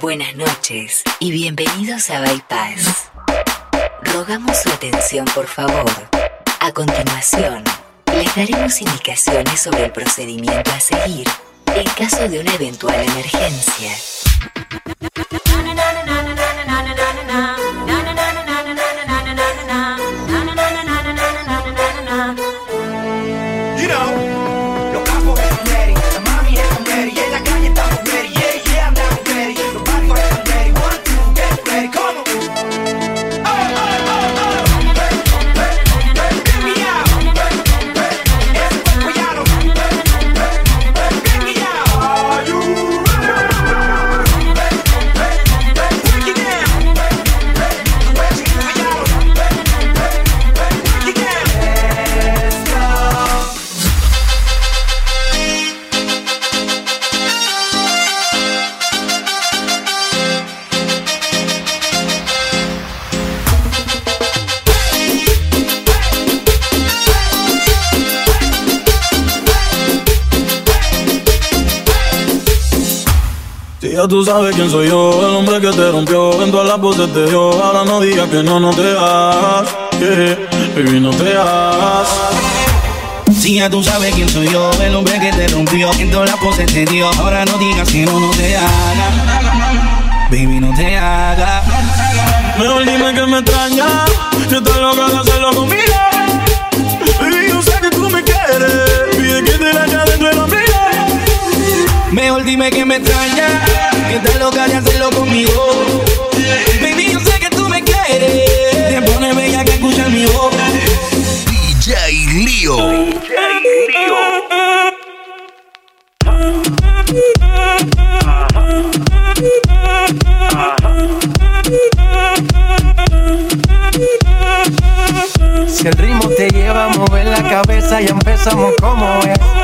Buenas noches y bienvenidos a Bypass. Rogamos su atención, por favor. A continuación, les daremos indicaciones sobre el procedimiento a seguir en caso de una eventual emergencia. Tú sabes quién soy yo, el hombre que te rompió En todas las voces te dio, ahora no digas que no, no te hagas yeah, Baby, no te hagas Si ya tú sabes quién soy yo, el hombre que te rompió En todas las voces te dio, ahora no digas que no, no te hagas Baby, no te hagas. Mejor dime que me extraña Que estás loca de hacerlo conmigo. Baby, yo sé que tú me quieres Pide que te la dentro de la Mejor dime que me extraña, que estás loca de hacerlo conmigo. Baby, yo sé que tú me quieres. Te pone bella que escucha mi voz. DJ Lío. DJ Lío. Si el ritmo te lleva a mover la cabeza, ya empezamos como es.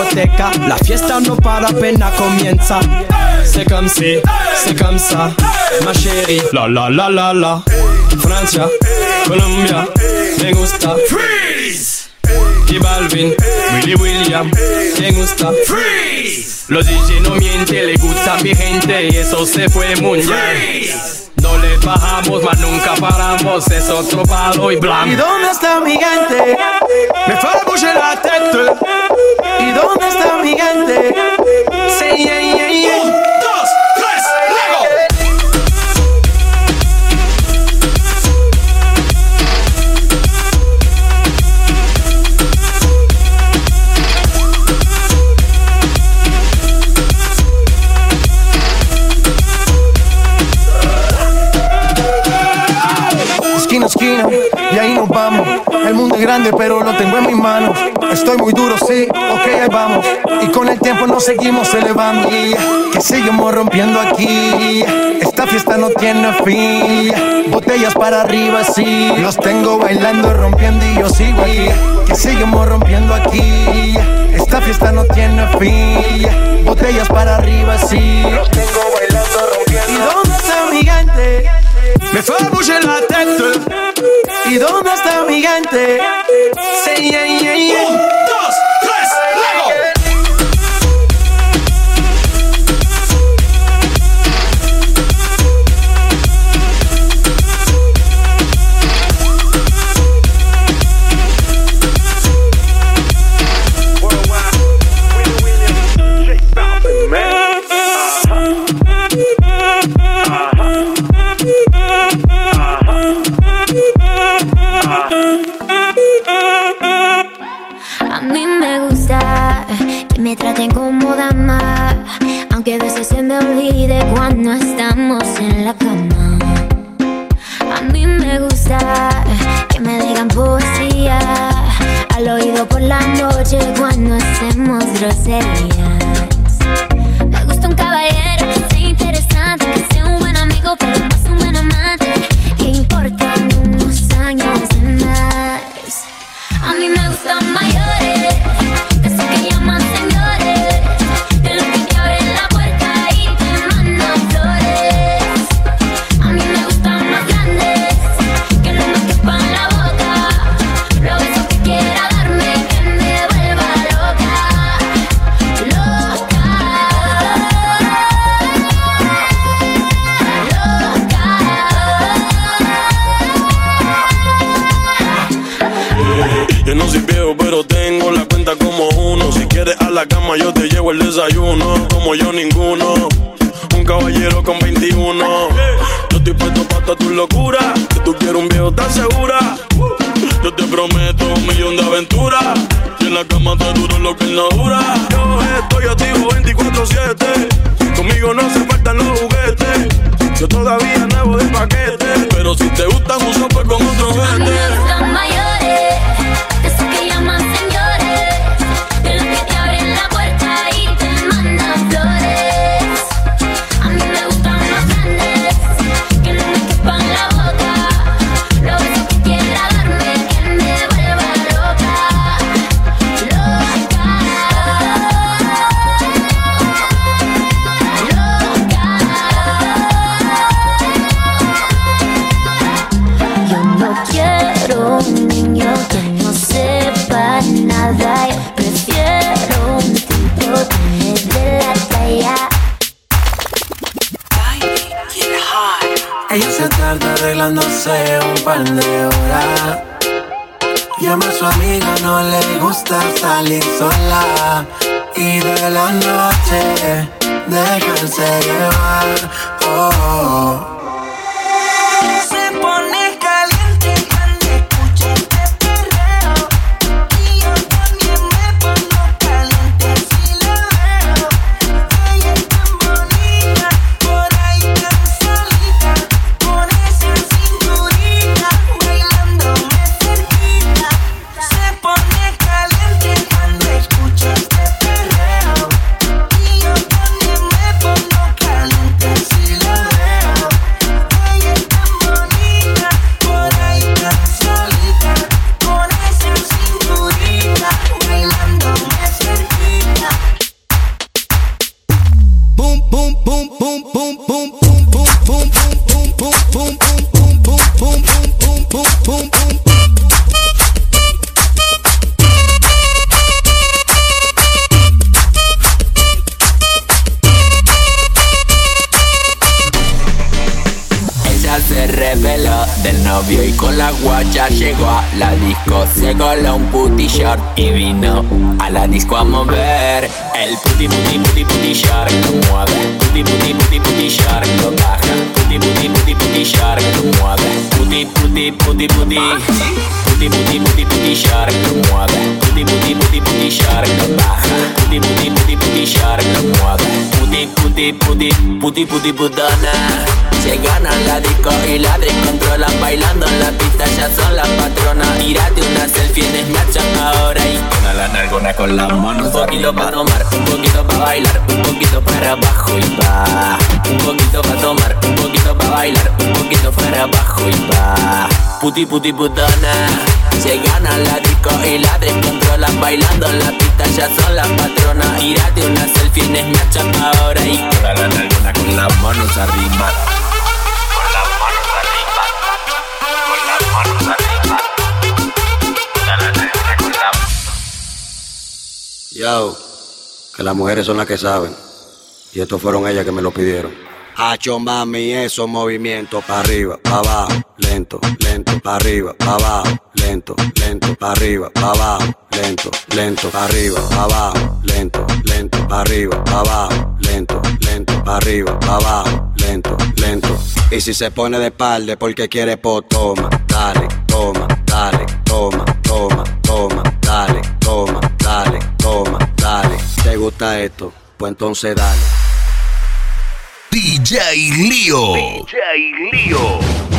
Discoteca, la fiesta no para apenas comienza. C'est comme si, c'est comme ça, ma chérie. La la la la la. Francia, Colombia, me gusta. Freeze. Y Balvin, Willy William, me gusta. Freeze. Los DJ no mienten, le gusta a mi gente y eso se fue muy bien. Bajamos, mas nunca paramos, es otro palo y ¿Y blanco. dónde está mi gente? Me fais bouger la tête. ¿Y dónde está mi gente? Grande, pero lo tengo en mis manos. Estoy muy duro, sí, ok, ahí vamos. Y con el tiempo nos seguimos elevando. Y que seguimos rompiendo aquí. Esta fiesta no tiene fin. Botellas para arriba, sí. Los tengo bailando, rompiendo y yo sigo aquí. Que seguimos rompiendo aquí. Esta fiesta no tiene fin. Botellas para arriba, sí. Los tengo bailando, rompiendo. ¿Y dónde está mi gente? Me fais bouger la tête. ¿Y dónde está mi gente? Say yeah, yeah, yeah. grosería. Yo te llevo el desayuno. Como yo, ninguno. Un caballero con 21. Yo estoy puesto para toda tu locura. Que tú quieres un viejo, ¿estás segura? Yo te prometo un millón de aventuras. Y en la cama te duro lo que no dura. Yo estoy activo 24-7. Conmigo no se faltan los juguetes. Yo todavía nuevo de paquete. Pero si te gustan, uso pues con otro A arreglándose un par de horas. Llama a su amiga, no le gusta salir sola. Y de la noche, dejarse llevar. Oh, oh. Se short y vino a la disco a mover. El puti puti puti puti short lo mueve. Puti puti puti puti short lo baja. Puti puti puti puti short lo mueve. Puti puti puti puti. Puti puti puti puti short lo mueve. Puti puti puti puti lo baja. Puti puti puti puti lo mueve. Puti puti puti puti puti putona. Llegan a la disco y la descontrolan Bailando en la pista, ya son las patronas Tírate una selfie en Snapchat ahora Y con la nalgona con las manos Un poquito para tomar, un poquito para bailar Un poquito para abajo y va Un poquito para tomar, un poquito para bailar Un poquito para abajo y va Puti puti putona Llegan a la disco y la descontrolan Bailando en la pista, ya son las patronas Tírate una selfie en Snapchat ahora Y con la nalgona con las manos arriba con las manos arriba, con las manos arriba. Con la- Yo, que las mujeres son las que saben. Y estos fueron ellas que me lo pidieron. Hacho mami, esos movimientos para arriba, para abajo, lento, lento, para arriba, para abajo, lento, lento, para arriba, para abajo, lento, lento, para arriba, para abajo, lento, lento, para arriba, para abajo, lento, lento, para arriba, para abajo, lento, lento. Y si se pone de espalda es porque quiere po, toma, dale, toma, dale, toma, toma, toma, dale, toma, dale, toma, dale. ¿Te gusta esto? Pues entonces dale. DJ Lío. DJ Lío.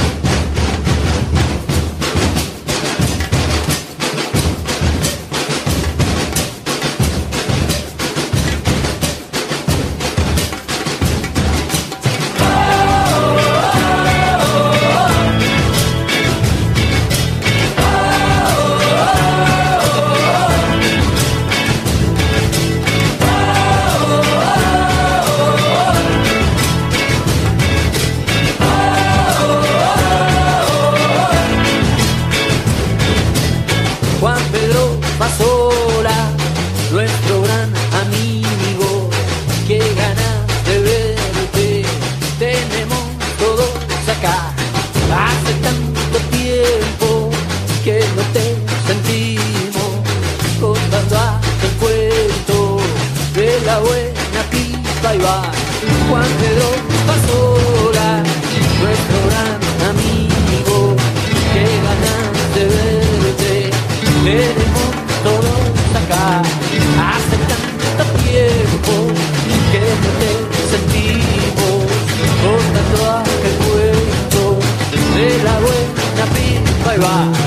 de la buena pipa y va.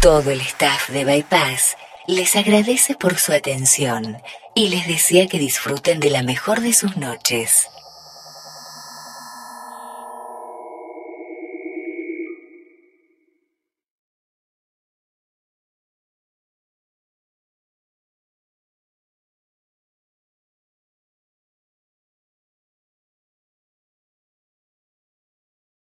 Todo el staff de Bypass les agradece por su atención y les desea que disfruten de la mejor de sus noches.